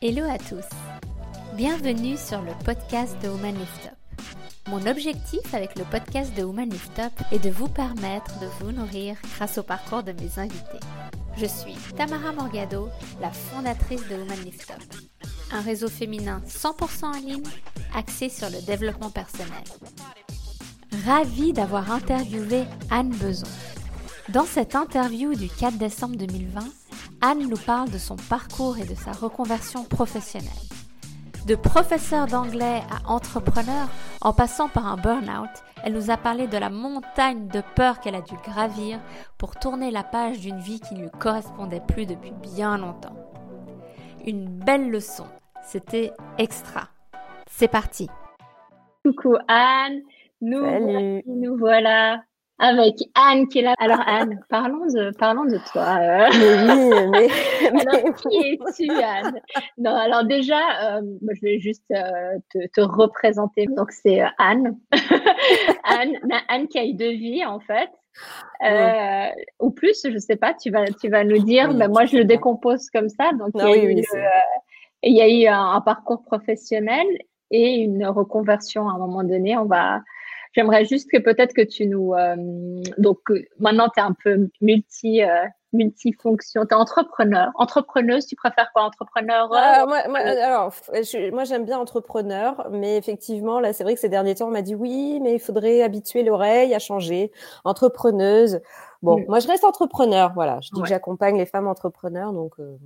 Hello à tous. Bienvenue sur le podcast de Woman Lift Up. Mon objectif avec le podcast de Woman Lift Up est de vous permettre de vous nourrir grâce au parcours de mes invités. Je suis Tamara Morgado, la fondatrice de Woman Lift Up, un réseau féminin 100% en ligne axé sur le développement personnel. Ravie d'avoir interviewé Anne Beson. Dans cette interview du 4 décembre 2020, Anne nous parle de son parcours et de sa reconversion professionnelle. De professeur d'anglais à entrepreneur, en passant par un burn-out, elle nous a parlé de la montagne de peur qu'elle a dû gravir pour tourner la page d'une vie qui ne lui correspondait plus depuis bien longtemps. Une belle leçon, c'était extra. C'est parti. Coucou Anne, nous, nous voilà avec Anne qui est là. Alors Anne, parlons de, parlons de toi. Euh. Mais oui, mais, alors, qui es-tu Anne? Non, alors déjà, euh, je vais juste euh, te, te, représenter. Donc c'est Anne. Anne, Anne qui a eu deux vies en fait. Euh, ou plus, je sais pas, tu vas, tu vas nous dire, mais moi je le décompose comme ça. Donc il, y a oui, eu, oui, il y a eu un, un, parcours professionnel et une reconversion à un moment donné. On va, J'aimerais juste que peut-être que tu nous. Euh, donc maintenant, tu es un peu multi. Euh, multifonction, tu es entrepreneur. Entrepreneuse, tu préfères quoi Entrepreneur euh, moi, moi, Alors, je, moi j'aime bien entrepreneur, mais effectivement, là, c'est vrai que ces derniers temps, on m'a dit oui, mais il faudrait habituer l'oreille à changer. Entrepreneuse. Bon, mm. moi, je reste entrepreneur, voilà. Je dis Ouais. que j'accompagne les femmes entrepreneurs, donc. euh,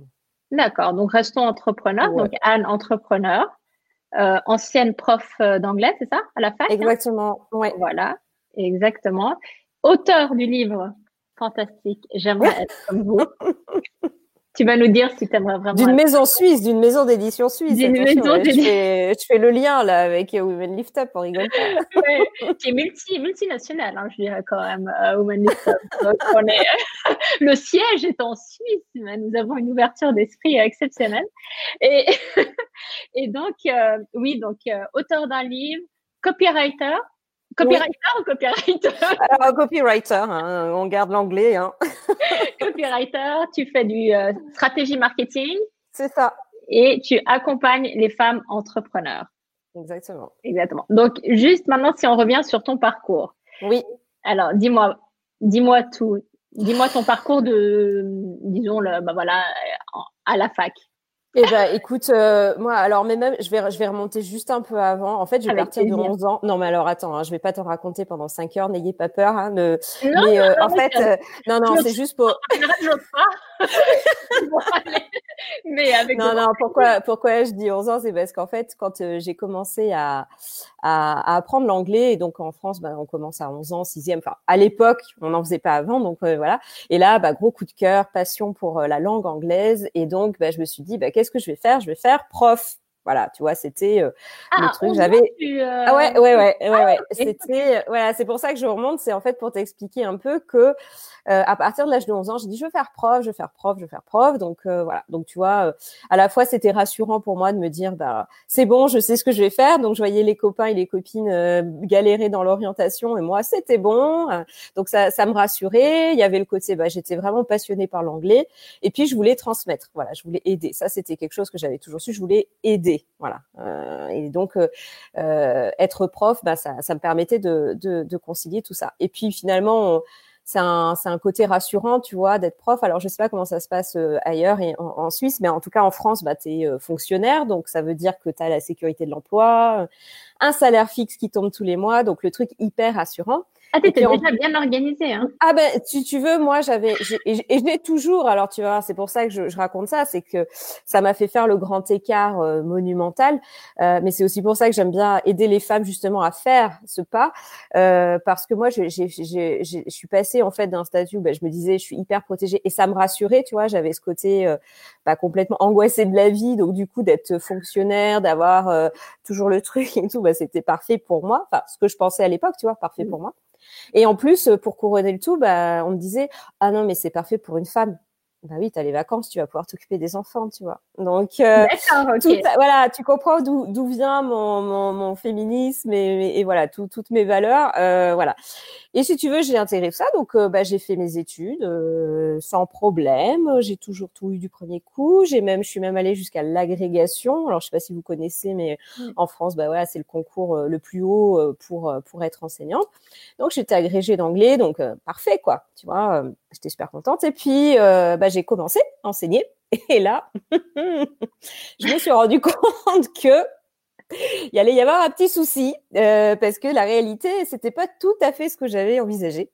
D'accord, donc restons entrepreneurs. Ouais. Donc Anne, entrepreneur. Euh, ancienne prof euh, d'anglais, c'est ça À la fac hein? Exactement, ouais. Voilà, exactement. Auteur du livre fantastique, j'aimerais être comme vous. Tu vas nous dire si tu aimerais vraiment. D'une maison suisse, d'une maison d'édition suisse. D'une maison ouais, je, fais, je fais le lien là avec euh, Women Lift Up, on rigole pas. Ouais, qui est multi, multinationale, hein, je dirais quand même, euh, Women Lift Up. Donc, on est, le siège est en Suisse, mais nous avons une ouverture d'esprit exceptionnelle. Et, et donc, euh, oui, donc, euh, auteur d'un livre, copywriter. Copywriter ou copywriter Alors, copywriter, hein, on garde l'anglais. Hein. Copywriter, tu fais du euh, stratégie marketing C'est ça, et tu accompagnes les femmes entrepreneurs. exactement. Exactement. Donc, juste maintenant, si on revient sur ton parcours. Oui, Alors, dis-moi, dis-moi tout. Dis-moi ton parcours de, disons, le, bah voilà, à la fac. Eh ben, écoute, euh, moi, alors, mais même, je vais, je vais remonter juste un peu avant. En fait, je vais Avec partir de plaisir. 11 ans. Non, mais alors, attends, hein, je vais pas te raconter pendant 5 heures, n'ayez pas peur. Hein, ne- Non, mais euh, non, en fait, euh, non, non, c'est juste pour. Mais avec Non, non, pourquoi, pourquoi je dis 11 ans, c'est parce qu'en fait, quand euh, j'ai commencé à, à, à apprendre l'anglais, et donc en France, bah, on commence à 11 ans, 6e, enfin, à l'époque, on n'en faisait pas avant, donc euh, voilà. Et là, bah, gros coup de cœur, passion pour euh, la langue anglaise, et donc, bah, je me suis dit, bah, qu'est-ce que je vais faire Je vais faire prof. Voilà, tu vois, c'était euh, le Ah, truc. 11 ans, J'avais euh, ah ouais, ouais, ouais, ouais, ouais. ok. C'était, voilà, c'est pour ça que je remonte. C'est en fait pour t'expliquer un peu que euh, à partir de l'âge de 11 ans, j'ai dit je veux faire prof, je veux faire prof, je veux faire prof. Donc euh, voilà. Donc tu vois, euh, à la fois c'était rassurant pour moi de me dire bah c'est bon, je sais ce que je vais faire. Donc je voyais les copains et les copines euh, galérer dans l'orientation et moi c'était bon. Euh, Donc ça, ça me rassurait. Il y avait le côté bah j'étais vraiment passionnée par l'anglais et puis je voulais transmettre. Voilà, je voulais aider. Ça c'était quelque chose que j'avais toujours su. Je voulais aider. Voilà. Euh, et donc euh, euh, être prof, bah, ça, ça me permettait de, de, de concilier tout ça. Et puis finalement, c'est un, un côté rassurant, tu vois, d'être prof. Alors je sais pas comment ça se passe euh, ailleurs et en, Suisse, mais en tout cas en France, bah, tu es fonctionnaire, donc ça veut dire que tu as la sécurité de l'emploi, euh, un salaire fixe qui tombe tous les mois, donc le truc hyper rassurant. Ah, t'étais déjà bien organisée, hein. Ah ben, si tu veux, moi j'avais et je l'ai toujours. Alors tu vois, c'est pour ça que je, je raconte ça, c'est que ça m'a fait faire le grand écart euh, monumental. Euh, mais c'est aussi pour ça que j'aime bien aider les femmes justement à faire ce pas, euh, parce que moi j'ai- j'ai- j'ai- j'ai- je suis passée en fait d'un statut où ben, je me disais je suis hyper protégée et ça me rassurait, tu vois. J'avais ce côté euh, bah, complètement angoissée de la vie, donc du coup d'être fonctionnaire, d'avoir euh, toujours le truc et tout, bah, c'était parfait pour moi. Enfin, ce que je pensais à l'époque, tu vois, parfait pour moi. Et en plus, euh, pour couronner le tout, bah, on me disait ah non mais c'est parfait pour une femme. Bah oui, tu as les vacances, tu vas pouvoir t'occuper des enfants, tu vois. Donc euh, tout voilà, tu comprends d'où d'où vient mon, mon, mon féminisme et, et voilà tout- toutes mes valeurs, euh, voilà. Et si tu veux, j'ai intégré ça. Donc, euh, bah, j'ai fait mes études euh, sans problème. J'ai toujours tout eu du premier coup. J'ai même, je suis même allée jusqu'à l'agrégation. Alors, je sais pas si vous connaissez, mais en France, bah voilà, c'est le concours le plus haut pour pour être enseignante. Donc, j'étais agrégée d'anglais, donc parfait quoi. Tu vois, j'étais super contente. Et puis, bah, j'ai commencé à enseigner. Et là, je me suis rendu compte que il allait y avoir un petit souci euh, parce que la réalité, c'était pas tout à fait ce que j'avais envisagé.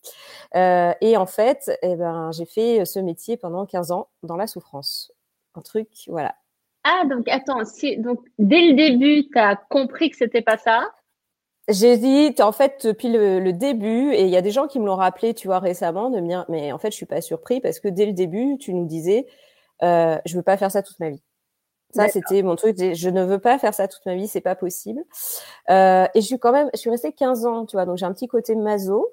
Euh, et en fait, eh ben, j'ai fait ce métier pendant 15 ans dans la souffrance. Un truc, voilà. Ah, donc attends, si, donc dès le début, tu as compris que c'était pas ça? J'hésite en fait depuis le, le, début et il y a des gens qui me l'ont rappelé, tu vois, récemment, de me dire, mais en fait, je suis pas surpris parce que dès le début, tu nous disais, euh, je veux pas faire ça toute ma vie. Ça, c'était mon truc. Je ne veux pas faire ça toute ma vie, c'est pas possible. Euh, et je suis quand même, je suis restée 15 ans, tu vois, donc j'ai un petit côté maso.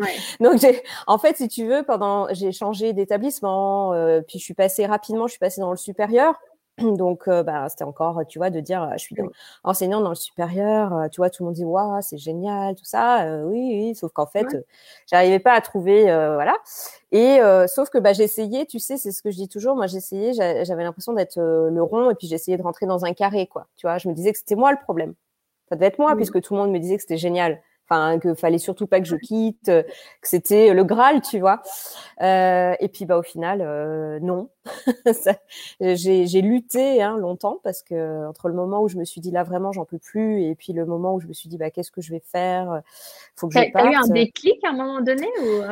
Ouais. donc j'ai, en fait, si tu veux, pendant, j'ai changé d'établissement, euh, puis je suis passée rapidement, je suis passée dans le supérieur. Donc, euh, bah, c'était encore, tu vois, de dire, euh, je suis enseignante dans le supérieur, euh, tu vois, tout le monde dit, waouh, c'est génial, tout ça. oui, oui, sauf qu'en fait, j'arrivais pas à trouver, voilà. Et sauf que bah, j'essayais, tu sais, c'est ce que je dis toujours, moi j'essayais, j'avais l'impression d'être le rond et puis j'essayais de rentrer dans un carré, quoi. Tu vois, je me disais que c'était moi le problème. Ça devait être moi, puisque tout le monde me disait que c'était génial enfin que fallait surtout pas que je quitte, que c'était le Graal, tu vois. Euh, et puis bah au final, euh, non. j'ai lutté hein, longtemps parce que entre le moment où je me suis dit là vraiment j'en peux plus et puis le moment où je me suis dit bah qu'est-ce que je vais faire, faut que je parte. T'as eu un déclic à un moment donné ou?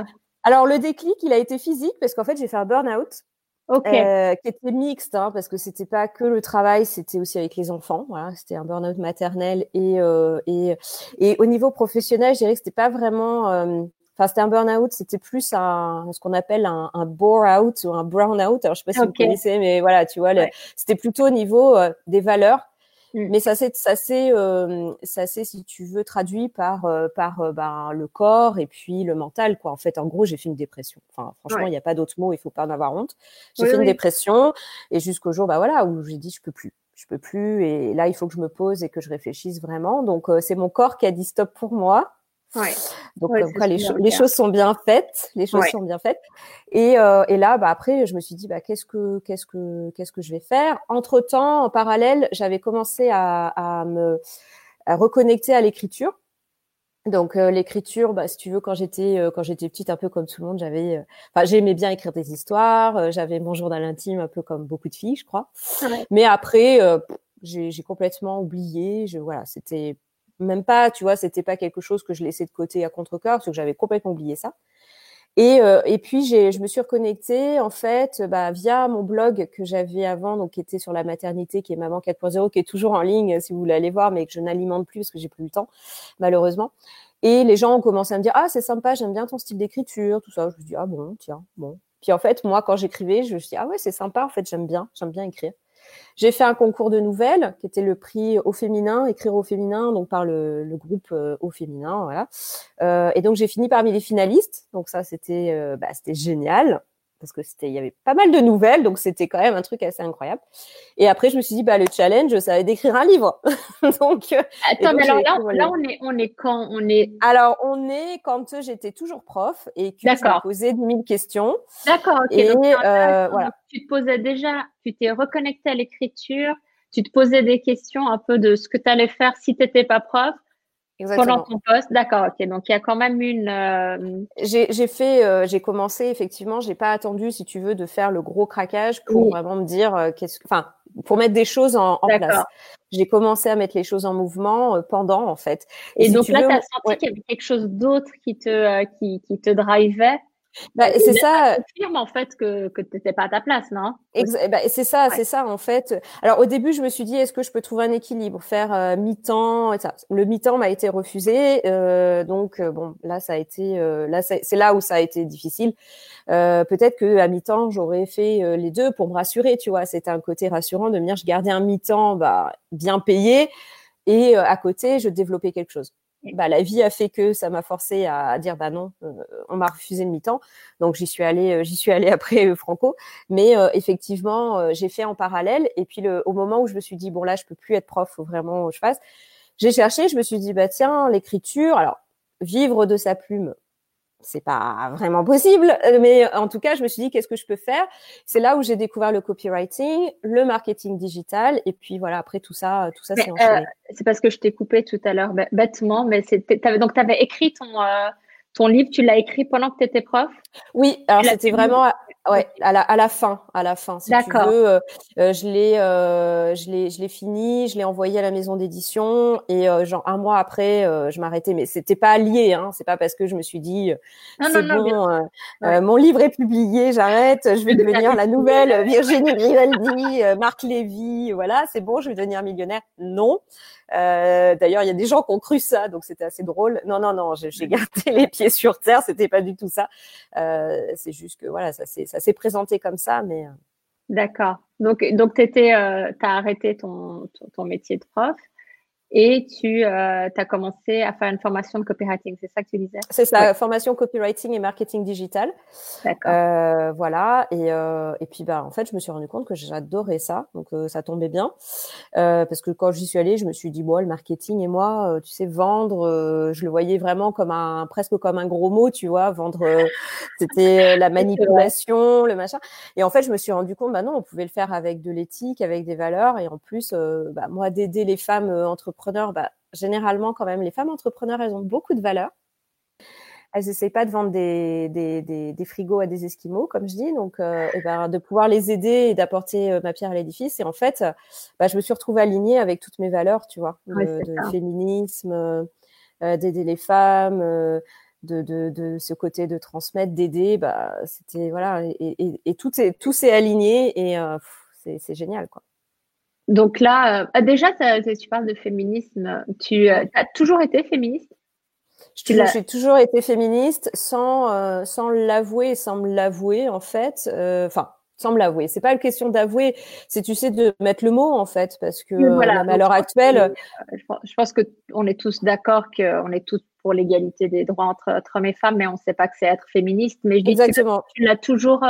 Alors le déclic, il a été physique parce qu'en fait j'ai fait un burn-out. Euh, qui était mixte hein, parce que c'était pas que le travail, c'était aussi avec les enfants. Voilà, c'était un burn-out maternel et, euh, et et au niveau professionnel, je dirais que c'était pas vraiment. Euh, enfin, c'était un burn-out, c'était plus un ce qu'on appelle un, un bore-out ou un brown-out. Alors je sais pas si vous connaissez, mais voilà, tu vois, c'était plutôt au niveau euh, des valeurs Mm. Mais ça c'est ça c'est euh, ça c'est si tu veux traduit par euh, par euh, ben, le corps et puis le mental quoi. En fait, en gros, j'ai fait une dépression. Enfin, franchement, il n'y a pas d'autre mot. Il faut pas en avoir honte. J'ai fait une dépression et jusqu'au jour bah voilà où j'ai dit je peux plus je peux plus et là il faut que je me pose et que je réfléchisse vraiment donc c'est mon corps qui a dit stop pour moi Ouais. Donc les, les choses sont bien faites, les choses sont bien faites. Et, euh, et là, bah après, je me suis dit, bah qu'est-ce que qu'est-ce que qu'est-ce que je vais faire? Entre temps, en parallèle, j'avais commencé à, à me à reconnecter à l'écriture. Donc euh, l'écriture, bah, si tu veux, quand j'étais euh, quand j'étais petite, un peu comme tout le monde, j'avais, euh, enfin j'aimais bien écrire des histoires. j'avais mon journal intime, un peu comme beaucoup de filles, je crois. Mais après, j'ai complètement oublié. Je voilà, c'était même pas, tu vois, c'était pas quelque chose que je laissais de côté à contre-cœur parce que j'avais complètement oublié ça. Et, euh, et puis j'ai, je me suis reconnectée en fait bah, via mon blog que j'avais avant, donc qui était sur la maternité, qui est Maman 4.0, qui est toujours en ligne si vous voulez aller voir, mais que je n'alimente plus parce que j'ai plus le temps malheureusement. Et les gens ont commencé à me dire ah c'est sympa, j'aime bien ton style d'écriture, tout ça. Je me dis ah bon tiens bon. Puis en fait moi quand j'écrivais, je me dit ah ouais c'est sympa en fait j'aime bien, j'aime bien écrire. J'ai fait un concours de nouvelles qui était le prix au féminin, écrire au féminin, donc par le, le groupe euh, au féminin, voilà. Euh, et donc j'ai fini parmi les finalistes, donc ça c'était euh, bah, c'était génial parce que c'était il y avait pas mal de nouvelles donc c'était quand même un truc assez incroyable. Et après je me suis dit bah le challenge ça va d'écrire un livre. Donc euh, attends mais alors là, là, on est on est quand on est alors on est quand j'étais toujours prof et que je me posais 10 000 questions. D'accord ok et, donc, euh, voilà. tu te posais déjà tu t'es reconnecté à l'écriture tu te posais des questions un peu de ce que tu allais faire si tu n'étais pas prof pendant ton poste, d'accord, ok. Donc il y a quand même une. Euh... J'ai fait, euh, j'ai commencé effectivement. J'ai pas attendu, si tu veux, de faire le gros craquage pour vraiment me dire euh, qu'est-ce, enfin, pour mettre des choses en, en place. J'ai commencé à mettre les choses en mouvement euh, pendant, en fait. Et, donc là, tu as senti qu'il y avait quelque chose d'autre qui te, qui, qui te drivait bah, c'est ça. confirme en fait que que t'étais pas à ta place, non? Bah, C'est ça, c'est ça en fait. Alors au début, je me suis dit, est-ce que je peux trouver un équilibre, faire euh, mi-temps et ça. Le mi-temps m'a été refusé, euh, donc euh, bon, là ça a été, euh, là c'est là où ça a été difficile. Peut-être que à mi-temps, j'aurais fait les deux pour me rassurer, tu vois. C'était un côté rassurant de me dire, je gardais un mi-temps, bah bien payé, et à côté, je développais quelque chose bah, la vie a fait que ça m'a forcé à, dire bah non, euh, on m'a refusé le mi-temps. Donc j'y suis allée, euh, j'y suis allée après euh, Franco. Mais effectivement, j'ai fait en parallèle. Et puis le, au moment où je me suis dit bon là, je peux plus être prof, faut vraiment que je fasse. J'ai cherché, je me suis dit bah tiens l'écriture. Alors vivre de sa plume, c'est pas vraiment possible, mais en tout cas, je me suis dit qu'est-ce que je peux faire? C'est là où j'ai découvert le copywriting, le marketing digital, et puis voilà. Après tout ça, tout ça c'est enchaîné. c'est parce que je t'ai coupé tout à l'heure bêtement, mais c'était donc tu avais écrit ton ton livre, tu l'as écrit pendant que tu étais prof? Oui, alors c'était vraiment ouais, à la, à la fin, à la fin. Si tu veux, euh, euh, je l'ai, euh, je l'ai, je l'ai fini, je l'ai envoyé à la maison d'édition et euh, genre un mois après, je m'arrêtais. Mais c'était pas lié, hein. C'est pas parce que je me suis dit c'est bon, mon livre est publié, j'arrête, je vais devenir la nouvelle Virginie Grimaldi, Marc Lévy, voilà, c'est bon, je vais devenir millionnaire. Non. D'ailleurs, il y a des gens qui ont cru ça, donc c'était assez drôle. Non, non, non, j'ai gardé les pieds sur terre. C'était pas du tout ça. C'est juste que voilà, ça s'est présenté comme ça, mais. Euh. D'accord. Donc, donc t'étais, euh, t'as arrêté ton, ton, métier de prof et tu euh, as commencé à faire une formation de copywriting, c'est ça que tu disais? C'est ça, formation copywriting et marketing digital. D'accord. Euh, voilà, et, euh, et puis bah en fait, je me suis rendu compte que j'adorais ça, donc euh, ça tombait bien, euh, parce que quand j'y suis allée, je me suis dit bon, le marketing et moi, euh, tu sais, vendre, je le voyais vraiment comme un presque comme un gros mot, tu vois, vendre, c'était la manipulation, le machin. Et en fait, je me suis rendu compte, bah non, on pouvait le faire avec de l'éthique, avec des valeurs, et en plus, bah moi d'aider les femmes entre bah, généralement, quand même, les femmes entrepreneurs, elles ont beaucoup de valeur. Elles n'essayent pas de vendre des, des, des, frigos à des esquimaux, comme je dis. Donc, euh, et ben, de pouvoir les aider et d'apporter euh, ma pierre à l'édifice. Et en fait, bah, je me suis retrouvée alignée avec toutes mes valeurs, tu vois, de, féminisme, euh, d'aider les femmes. de, de, de, ce côté de transmettre, d'aider, bah, c'était voilà, et, et, tout est tout s'est aligné et c'est génial quoi. Donc là, euh, ah, déjà, tu parles de féminisme. Tu euh, as toujours été féministe? J'ai toujours été féministe sans euh, sans l'avouer, sans me l'avouer en fait. Enfin, sans me l'avouer. C'est pas une question d'avouer, c'est tu sais de mettre le mot en fait, parce que voilà, à l'heure actuelle, je pense que on est tous d'accord qu'on est tous pour l'égalité des droits entre, hommes et femmes, mais on ne sait pas que c'est être féministe. Mais je dis Exactement. que tu l'as toujours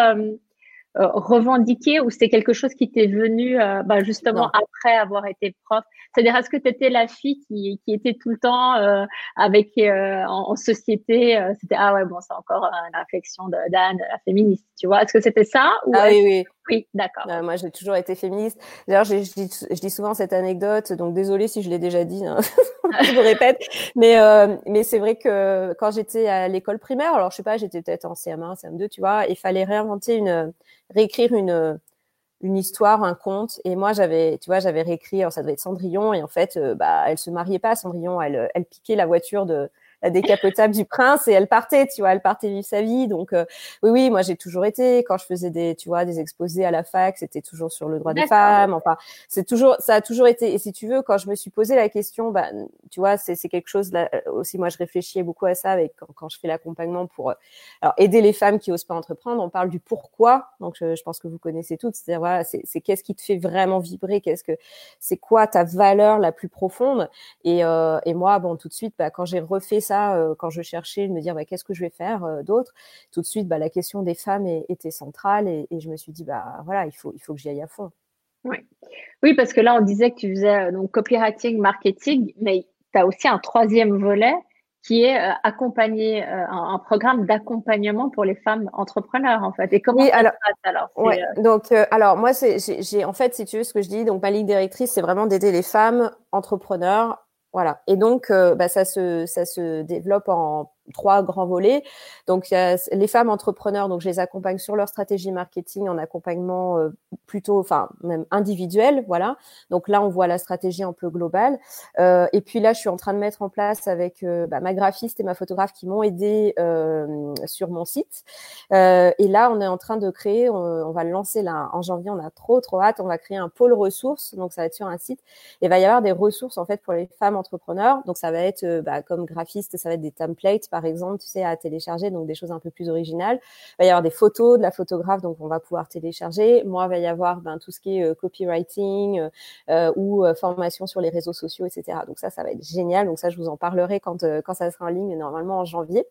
revendiqué ou c'est quelque chose qui t'est venu euh, bah, justement après avoir été prof? C'est-à-dire, est-ce que tu étais la fille qui, qui, était tout le temps euh, avec en, société C'était ah ouais bon c'est encore une réflexion d'Anne, la féministe, tu vois? Est-ce que c'était ça ou Ah oui oui. Oui, d'accord. moi, j'ai toujours été féministe. D'ailleurs, je, je, dis, souvent cette anecdote, donc désolée si je l'ai déjà dit, hein. je me répète, mais euh, mais c'est vrai que quand j'étais à l'école primaire, alors je sais pas, j'étais peut-être en CM1, CM2, tu vois, il fallait réinventer une, réécrire une une histoire, un conte. Et moi, j'avais, tu vois, j'avais réécrit, alors ça devait être Cendrillon, et en fait, euh, bah, elle se mariait pas, Cendrillon, elle, elle piquait la voiture de la décapotable du prince et elle partait, tu vois, elle partait vivre sa vie. Donc euh, oui, oui, moi j'ai toujours été quand je faisais des, tu vois, des exposés à la fac, c'était toujours sur le droit des femmes. Enfin, c'est toujours, ça a toujours été. Et si tu veux, quand je me suis posé la question, bah, tu vois, c'est c'est quelque chose là aussi. Moi, je réfléchis beaucoup à ça avec quand, quand je fais l'accompagnement pour euh, alors aider les femmes qui osent pas entreprendre. On parle du pourquoi. Donc je, je pense que vous connaissez toutes. C'est-à-dire voilà, c'est c'est qu'est-ce qui te fait vraiment vibrer, qu'est-ce que c'est quoi ta valeur la plus profonde? Et euh, et moi, bon, tout de suite, bah, quand j'ai refait ça euh, quand je cherchais de me dire bah, qu'est-ce que je vais faire euh, d'autre? Tout de suite, bah, la question des femmes était centrale et, je me suis dit bah voilà, il faut il faut que j'y aille à fond. Oui. oui, parce que là, on disait que tu faisais euh, donc copywriting, marketing, mais tu as aussi un troisième volet qui est accompagner un, programme d'accompagnement pour les femmes entrepreneurs en fait. Et comment ça alors, se passe alors ouais, Donc alors moi c'est j'ai en fait si tu veux ce que je dis donc ma ligne directrice c'est vraiment d'aider les femmes entrepreneurs voilà. Et donc, euh, bah, ça se ça se développe en trois grands volets. Donc, les femmes entrepreneurs, donc je les accompagne sur leur stratégie marketing en accompagnement euh, plutôt, enfin même individuel, voilà. Donc là, on voit la stratégie un peu globale. Euh, et puis là, je suis en train de mettre en place avec euh, bah, ma graphiste et ma photographe qui m'ont aidé sur mon site. et là, on est en train de créer, on, va le lancer là en janvier. On a trop trop hâte. On va créer un pôle ressources. Donc ça va être sur un site. Et il va y avoir des ressources en fait pour les femmes entrepreneurs. Donc ça va être bah, comme graphiste, ça va être des templates exemple, tu sais, à télécharger, donc des choses un peu plus originales. Il va y avoir des photos de la photographe, donc on va pouvoir télécharger. Moi, il va y avoir ben, tout ce qui est euh, copywriting euh, euh, ou formation sur les réseaux sociaux, etc. Donc ça, ça va être génial. Donc ça, je vous en parlerai quand quand ça sera en ligne, normalement en janvier.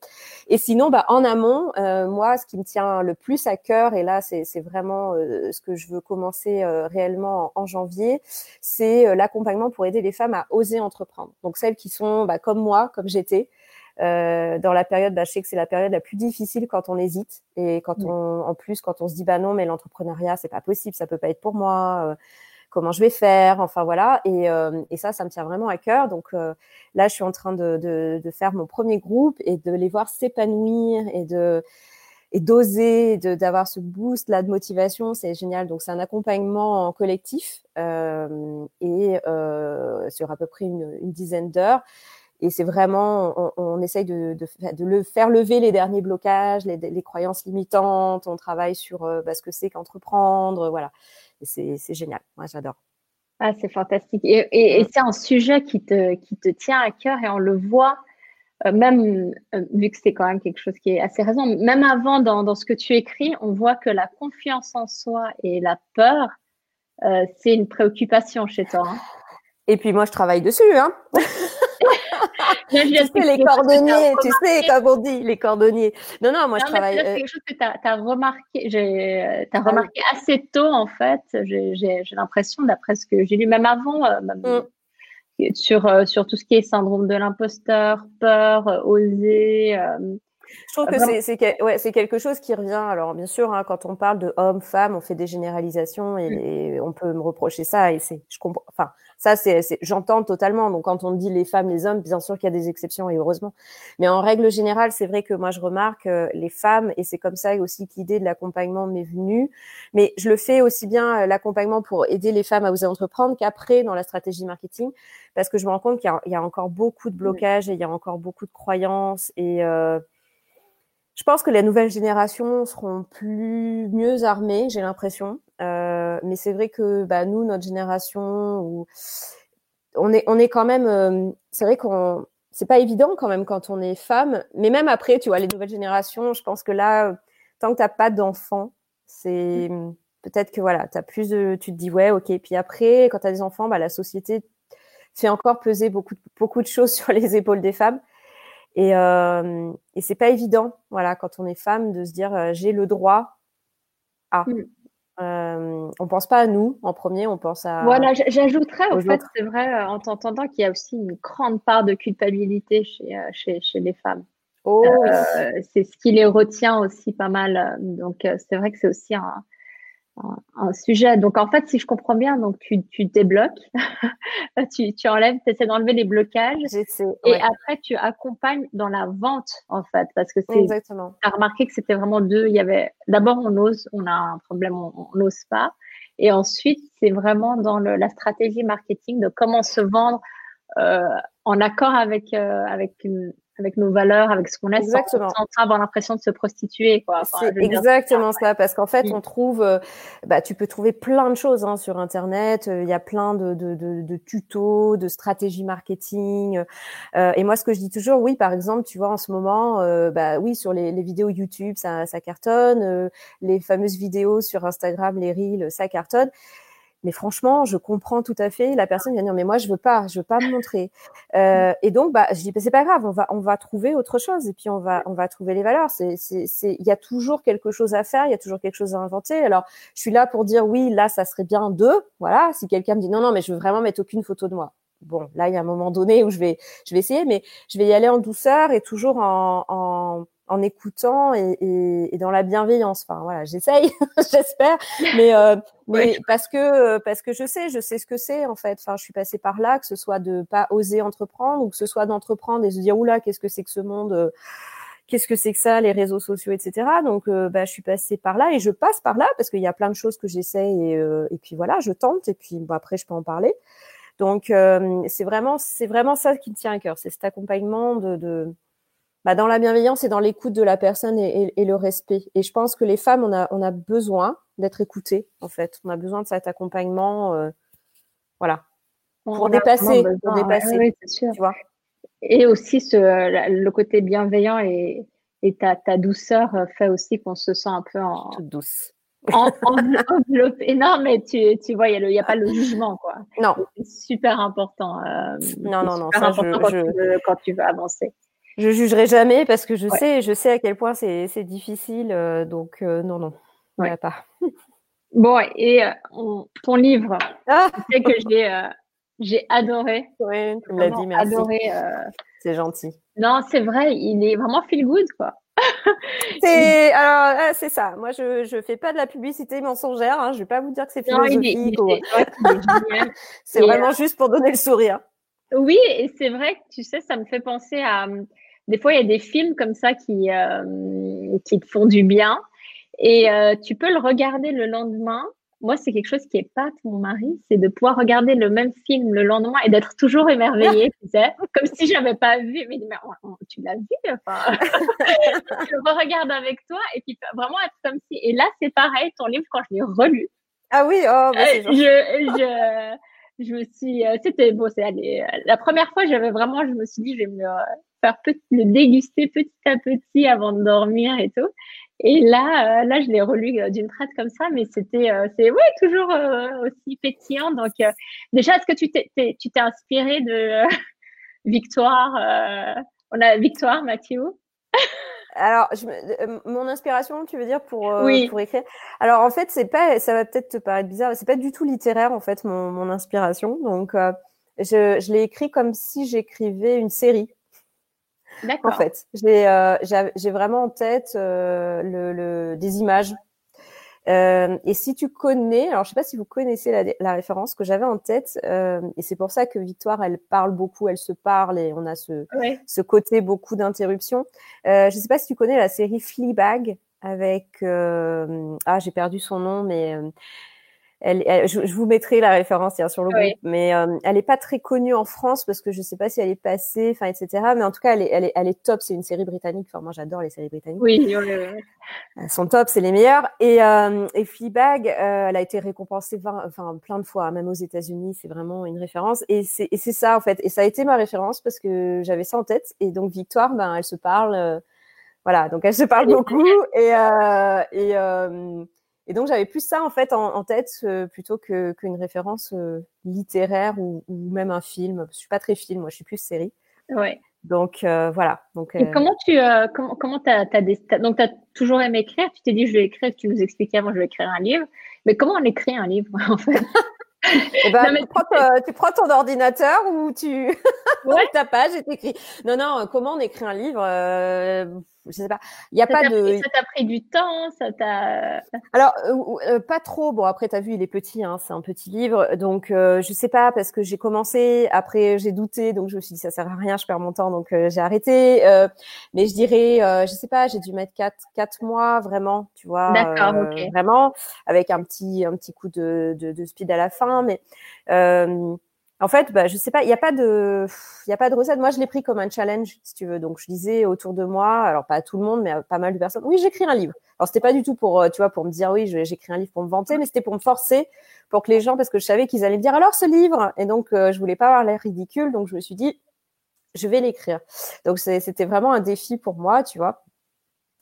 Et sinon, bah, en amont, moi, ce qui me tient le plus à cœur, et là, c'est vraiment ce que je veux commencer réellement en, janvier, c'est l'accompagnement pour aider les femmes à oser entreprendre. Donc celles qui sont bah, comme moi, comme j'étais, euh, dans la période, bah, je sais que c'est la période la plus difficile quand on hésite et quand on, en plus, quand on se dit bah non, mais l'entrepreneuriat c'est pas possible, ça peut pas être pour moi. Euh, comment je vais faire Enfin voilà. Et, euh, et ça, ça me tient vraiment à cœur. Donc là, je suis en train de, de, de, faire mon premier groupe et de les voir s'épanouir et de et d'oser, d'avoir ce boost là de motivation, c'est génial. Donc c'est un accompagnement en collectif euh, et euh, sur à peu près une, une dizaine d'heures et c'est vraiment, on, on essaye de, de, de, le faire lever les derniers blocages, les, les croyances limitantes. On travaille sur euh, bah, ce que c'est qu'entreprendre, voilà. Et c'est génial. Moi, j'adore. Ah, c'est fantastique. Et, et, et c'est un sujet qui te, qui te tient à cœur et on le voit, euh, même euh, vu que c'est quand même quelque chose qui est assez raison, même avant dans, dans, ce que tu écris, on voit que la confiance en soi et la peur, euh, c'est une préoccupation chez toi. Hein. Et puis moi, je travaille dessus. Hein tu sais, les cordonniers, tu sais, comme on dit, les cordonniers. Non, non, moi, je travaille. C'est euh, quelque chose que tu as, remarqué, j'ai, euh, as ah remarqué assez tôt, en fait. J'ai l'impression, d'après ce que j'ai lu, même avant, euh, mm. sur, sur tout ce qui est syndrome de l'imposteur, peur, oser. Je trouve que c'est c'est ouais, quelque chose qui revient. Alors bien sûr, hein, quand on parle de hommes, femmes, on fait des généralisations et, mm. et on peut me reprocher ça. Et c'est, je comprends. Enfin, ça, c'est, j'entends totalement. Donc, quand on dit les femmes, les hommes, bien sûr qu'il y a des exceptions et heureusement. Mais en règle générale, c'est vrai que moi, je remarque euh, les femmes et c'est comme ça aussi que l'idée de l'accompagnement m'est venue. Mais je le fais aussi bien euh, l'accompagnement pour aider les femmes à oser entreprendre qu'après dans la stratégie marketing, parce que je me rends compte qu'il y, a encore beaucoup de blocages et il y a encore beaucoup de croyances et euh, je pense que les nouvelles générations seront plus mieux armées, j'ai l'impression. Euh, mais c'est vrai que bah, nous, notre génération, où on est, on est quand même. Euh, c'est vrai qu'on, c'est pas évident quand même quand on est femme. Mais même après, tu vois, les nouvelles générations, je pense que là, tant que t'as pas d'enfants, c'est peut-être que voilà, t'as plus de, tu te dis ouais, ok. Puis après, quand t'as des enfants, bah la société fait encore peser beaucoup, beaucoup de choses sur les épaules des femmes. Et, euh, et c'est pas évident, voilà, quand on est femme, de se dire euh, j'ai le droit à. Mm. Euh, on pense pas à nous en premier, on pense à. Voilà, j'ajouterais au fait, c'est vrai, euh, en t'entendant qu'il y a aussi une grande part de culpabilité chez, euh, chez, chez les femmes. Oh, C'est ce qui les retient aussi pas mal. Donc, c'est vrai que c'est aussi un, un, sujet. Donc en fait, si je comprends bien, donc tu, tu débloques, tu, tu enlèves, tu essaies d'enlever les blocages et après tu accompagnes dans la vente en fait parce que c'est exactement. Tu as remarqué que c'était vraiment deux, il y avait d'abord on ose, on a un problème, on n'ose pas et ensuite c'est vraiment dans le, la stratégie marketing de comment se vendre euh, en accord avec euh, avec une, avec nos valeurs, avec ce qu'on est, exactement. sans, avoir l'impression de se prostituer. Quoi. c'est exactement ça, parce qu'en fait, on trouve, euh, bah, tu peux trouver plein de choses hein, sur Internet. Euh, il y a plein de, de, de, de tutos, de stratégies marketing. Euh, et moi, ce que je dis toujours, oui, par exemple, tu vois, en ce moment, euh, bah oui, sur les, les, vidéos YouTube, ça, ça cartonne. les fameuses vidéos sur Instagram, les reels, ça cartonne. Mais franchement, je comprends tout à fait. La personne vient dire mais moi je veux pas, je veux pas me montrer. Euh, et donc bah je dis bah, c'est pas grave, on va on va trouver autre chose et puis on va on va trouver les valeurs. C'est c'est c'est il y a toujours quelque chose à faire, il y a toujours quelque chose à inventer. Alors je suis là pour dire oui là ça serait bien deux. Voilà si quelqu'un me dit non non mais je veux vraiment mettre aucune photo de moi. Bon là il y a un moment donné où je vais je vais essayer mais je vais y aller en douceur et toujours en, en en écoutant et, et, et, dans la bienveillance. Enfin voilà, j'essaye, j'espère, mais euh, mais parce que parce que je sais, je sais ce que c'est en fait. Enfin, je suis passée par là, que ce soit de pas oser entreprendre ou que ce soit d'entreprendre et se dire oula, qu'est-ce que c'est que ce monde euh, Qu'est-ce que c'est que ça, les réseaux sociaux, etc. Donc, euh, bah, je suis passée par là et je passe par là parce qu'il y a plein de choses que j'essaie et, et puis voilà, je tente et puis bon, après je peux en parler. Donc, c'est vraiment c'est vraiment ça qui me tient à cœur, c'est cet accompagnement de, de bah, dans la bienveillance et dans l'écoute de la personne et, et, le respect. Et je pense que les femmes, on a, on a besoin d'être écoutées, en fait. On a besoin de cet accompagnement, euh, voilà, pour dépasser, pour dépasser, sûr. tu vois. Et aussi ce, le côté bienveillant et, et ta, ta douceur fait aussi qu'on se sent un peu en Toute douce. En, enveloppé. Non, mais tu, tu vois, il n'y a, a, pas le jugement, quoi. Non. C'est super important. Euh, non, non, non. Ça, important je, quand, je... Tu veux, quand tu veux avancer je jugerai jamais parce que je sais, je sais à quel point c'est difficile. Euh, donc euh, non, non, ouais. pas. Bon, et euh, ton livre, ah. tu sais que j'ai J'ai adoré. Oui, tu me l'as dit, merci. Adoré. C'est gentil. Non, c'est vrai, il est vraiment feel good, quoi. c'est alors c'est ça. Moi, je je fais pas de la publicité mensongère. Hein. Je vais pas vous dire que c'est philosophique. C'est vraiment juste pour donner le sourire. Oui, et c'est vrai que tu sais, ça me fait penser à des fois il y a des films comme ça qui euh, qui te font du bien et euh, tu peux le regarder le lendemain moi, c'est quelque chose qui est pas mon mari, c'est de pouvoir regarder le même film le lendemain et d'être toujours émerveillé, tu sais, comme si j'avais pas vu. Mais, mais oh, oh, tu l'as vu, enfin. je le regarde avec toi et puis vraiment être comme si. Et là, c'est pareil, ton livre quand je l'ai relu. Ah oui, oh, bah, je, je, je me suis, euh, c'était bon, c'est la première fois, j'avais vraiment, je me suis dit, je vais me faire petit, le déguster petit à petit avant de dormir et tout. Et là, euh, là, je l'ai relu euh, d'une traite comme ça, mais c'était, euh, c'est ouais, toujours aussi pétillant. Donc, déjà, est-ce que tu t'es, tu t'es inspiré de Victoire On a Victoire, Mathieu? Alors, je, mon inspiration, tu veux dire pour pour écrire? Alors, en fait, c'est pas, ça va peut-être te paraître bizarre, c'est pas du tout littéraire en fait mon, mon inspiration. Donc, je, je l'ai écrit comme si j'écrivais une série. En fait, j'ai euh, j'ai vraiment en tête euh, le, le, des images. Euh, et si tu connais, alors je sais pas si vous connaissez la, la référence que j'avais en tête, euh, et c'est pour ça que Victoire, elle parle beaucoup, elle se parle, et on a ce, ce côté beaucoup d'interruptions. Euh, je sais pas si tu connais la série Fleabag avec, ah j'ai perdu son nom, mais elle, je, vous mettrai la référence sur le groupe, mais euh, elle est pas très connue en France parce que je sais pas si elle est passée, enfin etc. Mais en tout cas, elle est, elle est, elle est top. C'est une série britannique. Enfin, moi, j'adore les séries britanniques. Oui, oui, oui. Elles sont top, c'est les meilleures. Et, euh, et Fleabag, euh, elle a été récompensée, enfin plein de fois, même aux États-Unis. C'est vraiment une référence. Et c'est, et c'est ça en fait. Et ça a été ma référence parce que j'avais ça en tête. Et donc Victoire, ben, elle se parle. Euh, voilà, donc elle se parle beaucoup et euh, et et donc j'avais plus ça en fait en, tête euh, plutôt que qu'une référence euh, littéraire ou, ou, même un film. Je suis pas très film, moi je suis plus série. Ouais. Donc euh, voilà. Donc. Et comment tu comment comment t'as, t'as des, donc t'as toujours aimé écrire? Tu t'es dit je vais écrire. Tu nous expliquais avant je vais écrire un livre. Mais comment on écrit un livre en fait? Eh ben, tu, prends tu, prends ton ordinateur ou tu ouais. ta page et t'écris. Non, non, comment on écrit un livre je sais pas. Il y a pas de. ça t'a pris du temps, ça t'a. Alors euh, euh, pas trop. Bon après t'as vu il est petit, hein, c'est un petit livre, donc euh, je sais pas parce que j'ai commencé, après j'ai douté, donc je me suis dit ça sert à rien, je perds mon temps, donc j'ai arrêté. mais je dirais, je sais pas, j'ai dû mettre quatre quatre mois vraiment, tu vois. D'accord, Vraiment avec un petit un petit coup de, de, de speed à la fin, mais en fait, bah, je sais pas, il n'y a pas de, il y a pas de recette. Moi, je l'ai pris comme un challenge, si tu veux. Donc, je disais autour de moi, alors pas à tout le monde, mais à pas mal de personnes. Oui, j'écris un livre. Alors, c'était pas du tout pour, euh, tu vois, pour me dire oui, j'écris un livre pour me vanter, mais c'était pour me forcer, pour que les gens, parce que je savais qu'ils allaient me dire alors ce livre. Et donc, euh, je voulais pas avoir l'air ridicule, donc je me suis dit, je vais l'écrire. Donc, c'était vraiment un défi pour moi, tu vois.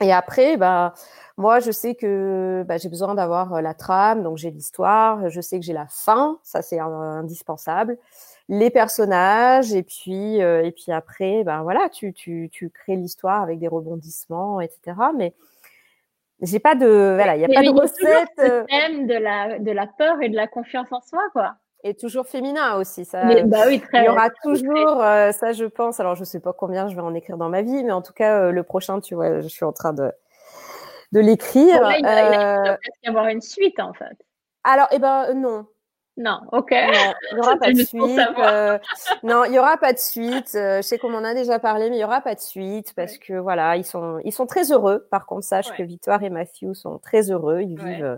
Et après, bah, moi, je sais que bah, j'ai besoin d'avoir euh, la trame, donc j'ai l'histoire, je sais que j'ai la fin, ça c'est indispensable, les personnages, et puis euh, et puis après, ben voilà, tu tu tu crées l'histoire avec des rebondissements, etc. Mais j'ai pas de voilà, il y a pas de recette. Le euh thème de la de la peur et de la confiance en soi, quoi et toujours féminin aussi. Ça, bah oui, très, il y aura toujours, euh, ça je pense. Alors je sais pas combien je vais en écrire dans ma vie, mais en tout cas euh, le prochain, tu vois, je suis en train de de l'écrire. il, il, doit y avoir une suite en fait. Alors, eh ben non, non, ok. il n'y aura pas de suite. Euh, non, il y aura pas de suite. je sais qu'on en a déjà parlé, mais il y aura pas de suite parce que voilà, ils sont ils sont très heureux. Par contre, sache que Victoire et Matthew sont très heureux. Ils vivent euh,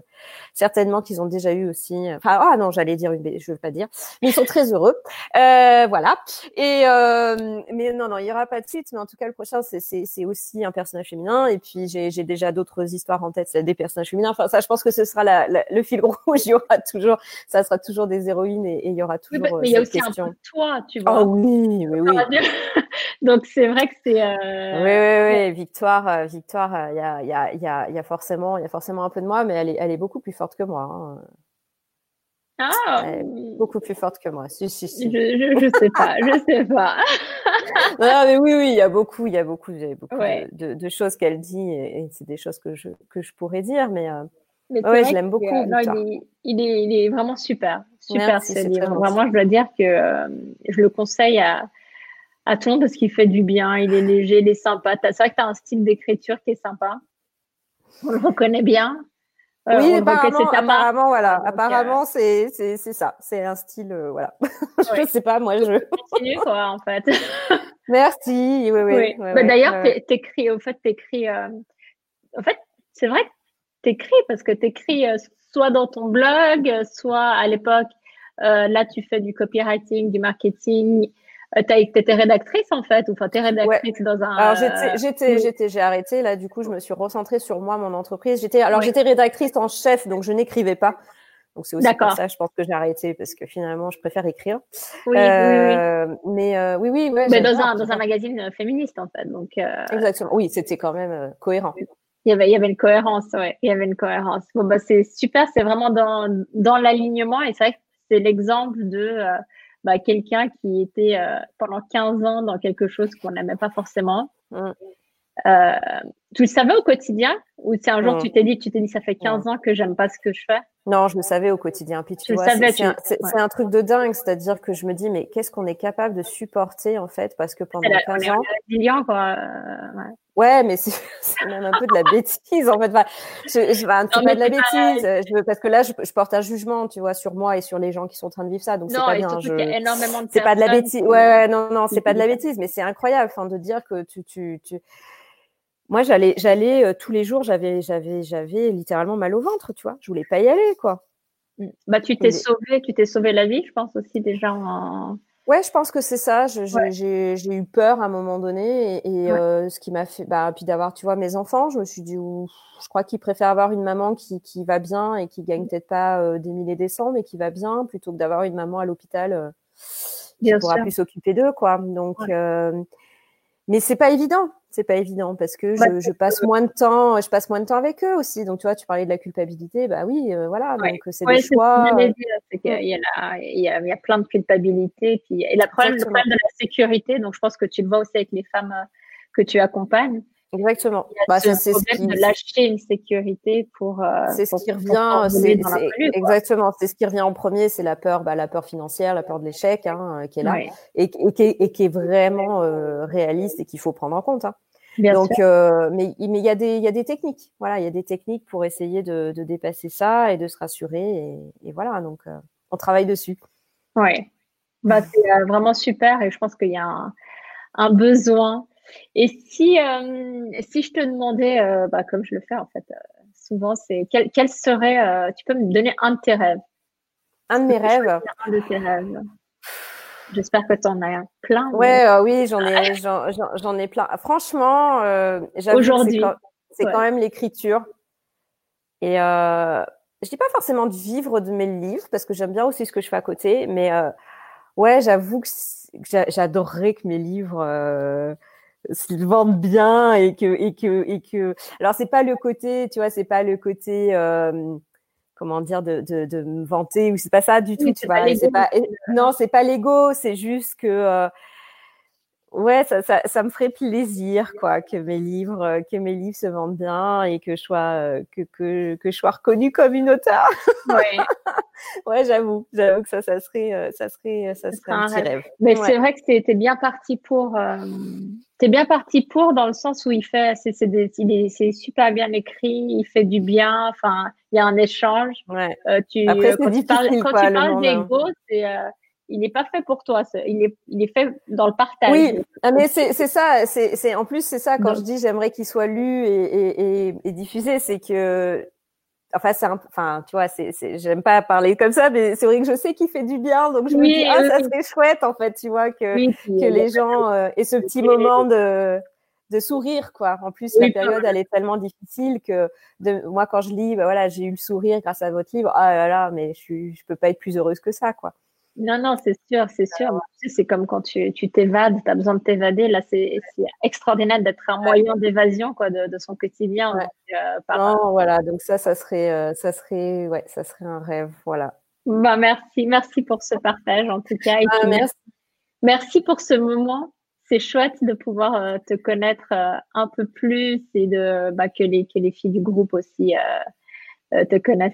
certainement qu'ils ont déjà eu aussi. Enfin, ah non, j'allais dire une, je veux pas dire, mais ils sont très heureux. Euh, voilà. Et euh, mais non, non, il y aura pas de suite. Mais en tout cas, le prochain, c'est c'est c'est aussi un personnage féminin. Et puis j'ai j'ai déjà d'autres histoires en tête, c'est des personnages féminins. Enfin, ça, je pense que ce sera la, le fil rouge. Il y aura toujours, ça sera toujours des héroïnes et, il y aura toujours. Oui, mais il y a aussi un peu toi, tu vois. Oh oui, oui, oui. Donc c'est vrai que c'est. Euh... Oui, oui, oui. Victoire, euh, Victoire, euh, il y a, y a, y a, y a forcément, il y a forcément un peu de moi, mais elle est, elle est beaucoup plus forte que moi. Hein. Ah, beaucoup plus forte que moi. Si, si, si. Je, je, je sais pas, je sais pas. non, mais oui, oui, il y a beaucoup, il y a beaucoup, de, de, de, choses qu'elle dit et, et c'est des choses que je que je pourrais dire, mais. Euh, Oui, je l'aime beaucoup. il, est, il, est, vraiment super. Super ce livre. Vraiment, je dois dire que euh, je le conseille à, à tout le monde parce qu'il fait du bien. Il est léger, il est sympa. C'est vrai que tu as un style d'écriture qui est sympa. On le reconnaît bien. Euh, oui, apparemment, apparemment, voilà. apparemment, c'est c'est ça. C'est un style, euh, voilà. je ne sais pas, moi, je. Continue, quoi, en fait. Merci. Oui, oui. Bah, d'ailleurs, t'écris, au fait, t'écris. Euh... En fait, c'est vrai que t'écris parce que t'écris euh, soit dans ton blog, soit à l'époque. là, tu fais du copywriting, du marketing. Euh, tu étais rédactrice en fait, ou enfin t'es rédactrice dans un. Alors j'étais, j'étais, j'étais, j'ai arrêté là. Du coup, je me suis recentrée sur moi, mon entreprise. J'étais, alors j'étais rédactrice en chef, donc je n'écrivais pas. Donc c'est aussi pour ça, je pense que j'ai arrêté parce que finalement, je préfère écrire. Oui, euh, oui, oui. Mais euh, oui, oui, Mais dans un dans un magazine féministe en fait, donc. Euh... Exactement. Oui, c'était quand même euh, cohérent. Il y avait il y avait une cohérence, ouais. Il y avait une cohérence. Bon bah c'est super, c'est vraiment dans dans l'alignement et c'est vrai que c'est l'exemple de bah, quelqu'un qui était euh, pendant 15 ans dans quelque chose qu'on n'aimait pas forcément. Mm. Euh, tu le savais au quotidien ou c'est un jour tu t'es dit, tu t'es dit, ça fait 15 mm. ans que j'aime pas ce que je fais? Non, je le savais au quotidien. Puis tu, vois, c'est un, truc de dingue, c'est-à-dire que je me dis, mais qu'est-ce qu'on est capable de supporter en fait Parce que pendant 15 ans. quoi. Euh, Ouais, mais c'est même un peu de la bêtise en fait. Enfin, je, je, enfin, c'est pas de la bêtise, je parce que là, je, je, porte un jugement, tu vois, sur moi et sur les gens qui sont en train de vivre ça, donc c'est pas bien. C'est pas de la bêtise. Ouais, ouais non, non, c'est pas de la bêtise, mais c'est incroyable, enfin, de dire que tu, tu, tu... Moi, j'allais, j'allais euh, tous les jours, j'avais, j'avais, j'avais littéralement mal au ventre, tu vois. Je voulais pas y aller, quoi. Mm. Bah, tu t'es sauvé, tu t'es sauvé la vie, je pense aussi déjà en Ouais, je pense que c'est ça. J'ai eu peur à un moment donné et, euh, ce qui m'a fait, bah, puis d'avoir, tu vois, mes enfants, je me suis dit, je crois qu'ils préfèrent avoir une maman qui, qui va bien et qui gagne peut-être pas euh, des milliers des cents, mais qui va bien, plutôt que d'avoir une maman à l'hôpital qui pourra plus s'occuper d'eux, quoi. Donc, euh, mais c'est pas évident c'est pas évident parce que bah, je, je, passe moins de temps, je passe moins de temps avec eux aussi. Donc tu vois, tu parlais de la culpabilité, bah oui, euh, voilà. Donc c'est des choix. Y y il y a plein de culpabilité, puis et la problème, le problème de la sécurité. Donc je pense que tu le vois aussi avec les femmes euh, que tu accompagnes. Exactement. Bah, c'est ce qui... de lâcher une sécurité pour. Euh, c'est ce qui revient. C'est, exactement. C'est ce qui revient en premier, c'est la peur, bah, la peur financière, la peur de l'échec, hein, qui est là et, et, qui est, et, qui est, vraiment euh, réaliste et qu'il faut prendre en compte. Hein. Donc, euh, mais mais il y a des il y a des techniques. Voilà, il y a des techniques pour essayer de, de dépasser ça et de se rassurer et, voilà. Donc, euh, on travaille dessus. Ouais. Bah c'est euh, vraiment super et je pense qu'il y a un, un besoin. Et si si je te demandais, bah, comme je le fais en fait souvent, c'est quel, quel serait tu peux me donner un de tes rêves. Un de mes rêves? Un de tes rêves. J'espère que tu en as plein. Ouais, euh, oui, j'en ai, j'en ai plein. Franchement, euh, aujourd'hui, c'est quand, même l'écriture. Et euh, je dis pas forcément de vivre de mes livres parce que j'aime bien aussi ce que je fais à côté, mais euh, ouais, j'avoue que j'adorerais que mes livres euh, se vendent bien et que et que et que. Alors c'est pas le côté, tu vois, c'est pas le côté comment dire de, de, de me vanter ou c'est pas ça du tout tu vois pas non c'est pas l'ego c'est juste que euh, ouais ça, ça, ça, me ferait plaisir quoi que mes livres euh, que mes livres se vendent bien et que je sois euh, que, que, que je sois reconnue comme une auteure. Ouais. Ouais j'avoue j'avoue que ça ça serait ça serait ça serait un, petit rêve, mais c'est vrai que c'était bien parti pour T'es bien parti pour dans le sens où il fait, c'est, c'est, super bien écrit, il fait du bien, enfin, il y a un échange. Ouais. Euh, tu, Après, quand tu parles, quand tu parles d'ego, c'est, euh, il n'est pas fait pour toi, il est, il est fait dans le partage. Oui, ah, mais c'est, ça, c'est, en plus, c'est ça, quand je dis j'aimerais qu'il soit lu et, et, et, et diffusé, c'est que enfin c'est enfin tu vois c'est j'aime pas parler comme ça mais c'est vrai que je sais qu'il fait du bien donc je me dis ah ça serait chouette en fait tu vois que que les gens euh, aient ce petit moment de de sourire quoi. En plus la période elle est tellement difficile que de, moi quand je lis bah, voilà j'ai eu le sourire grâce à votre livre ah là là mais je suis je peux pas être plus heureuse que ça quoi non, non, c'est sûr, c'est sûr. C'est comme quand tu t'évades, tu as besoin de t'évader. Là, c'est extraordinaire d'être un moyen d'évasion quoi, de, de, son quotidien. Euh, non, voilà. Donc ça, ça serait, euh, ça serait, ouais, ça serait un rêve. Voilà. Bah, merci, merci pour ce partage en tout cas. Ah, merci. merci pour ce moment. C'est chouette de pouvoir euh, te connaître un peu plus et de bah, que les que les filles du groupe aussi te connaissent,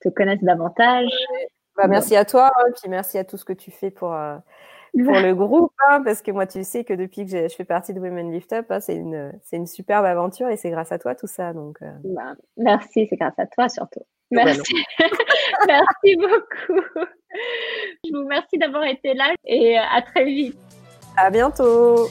te connaissent davantage. Bah, merci à toi, et hein, puis merci à tout ce que tu fais pour, pour le groupe, hein, parce que moi, tu sais que depuis que je fais partie de Women Lift Up, hein, c'est une, une superbe aventure et c'est grâce à toi tout ça. Donc, bah, merci, c'est grâce à toi surtout. Merci. merci beaucoup. Je vous remercie d'avoir été là et à très vite. À bientôt.